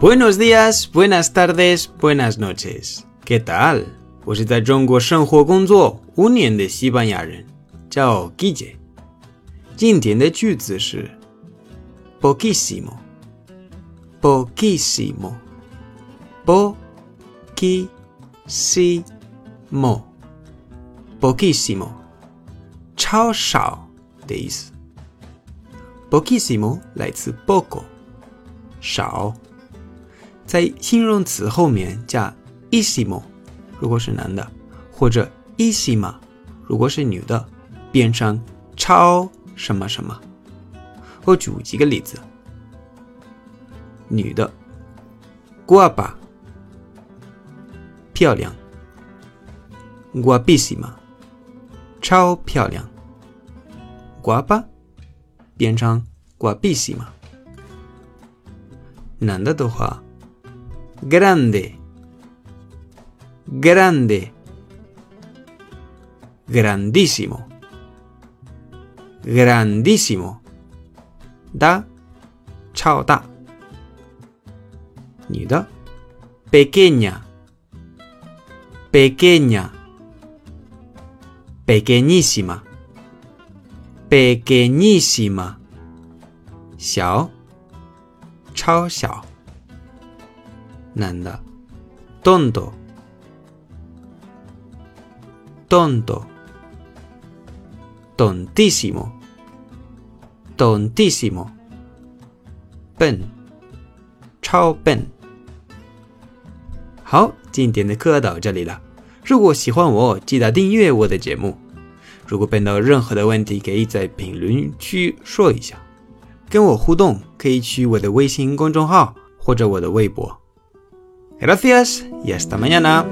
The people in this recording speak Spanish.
Buenos días, buenas tardes, buenas noches. ¿Qué tal？我是在中国生活工作五年的西班牙人，叫 Guille。今天的句子是 poquísimo。poquísimo。poquísimo。poquísimo。超少的意思。poquísimo 来自 poco，少。 在形容词后面加 isimo，如果是男的，或者 isima，如果是女的，变成超什么什么。我举几个例子：女的 g u a a 漂亮；guapísima，超漂亮 g u a a 变成 guapísima。男的的话。Grande, grande, grandísimo, grandísimo, da, chao da, ni da, pequeña, pequeña, pequeñísima, pequeñísima, xiao, chao xiao. 男的，tonto tonto tontísimo tontísimo 笨，超笨。好，今天的课到这里了。如果喜欢我，记得订阅我的节目。如果碰到任何的问题，可以在评论区说一下。跟我互动，可以去我的微信公众号或者我的微博。Gracias y hasta mañana.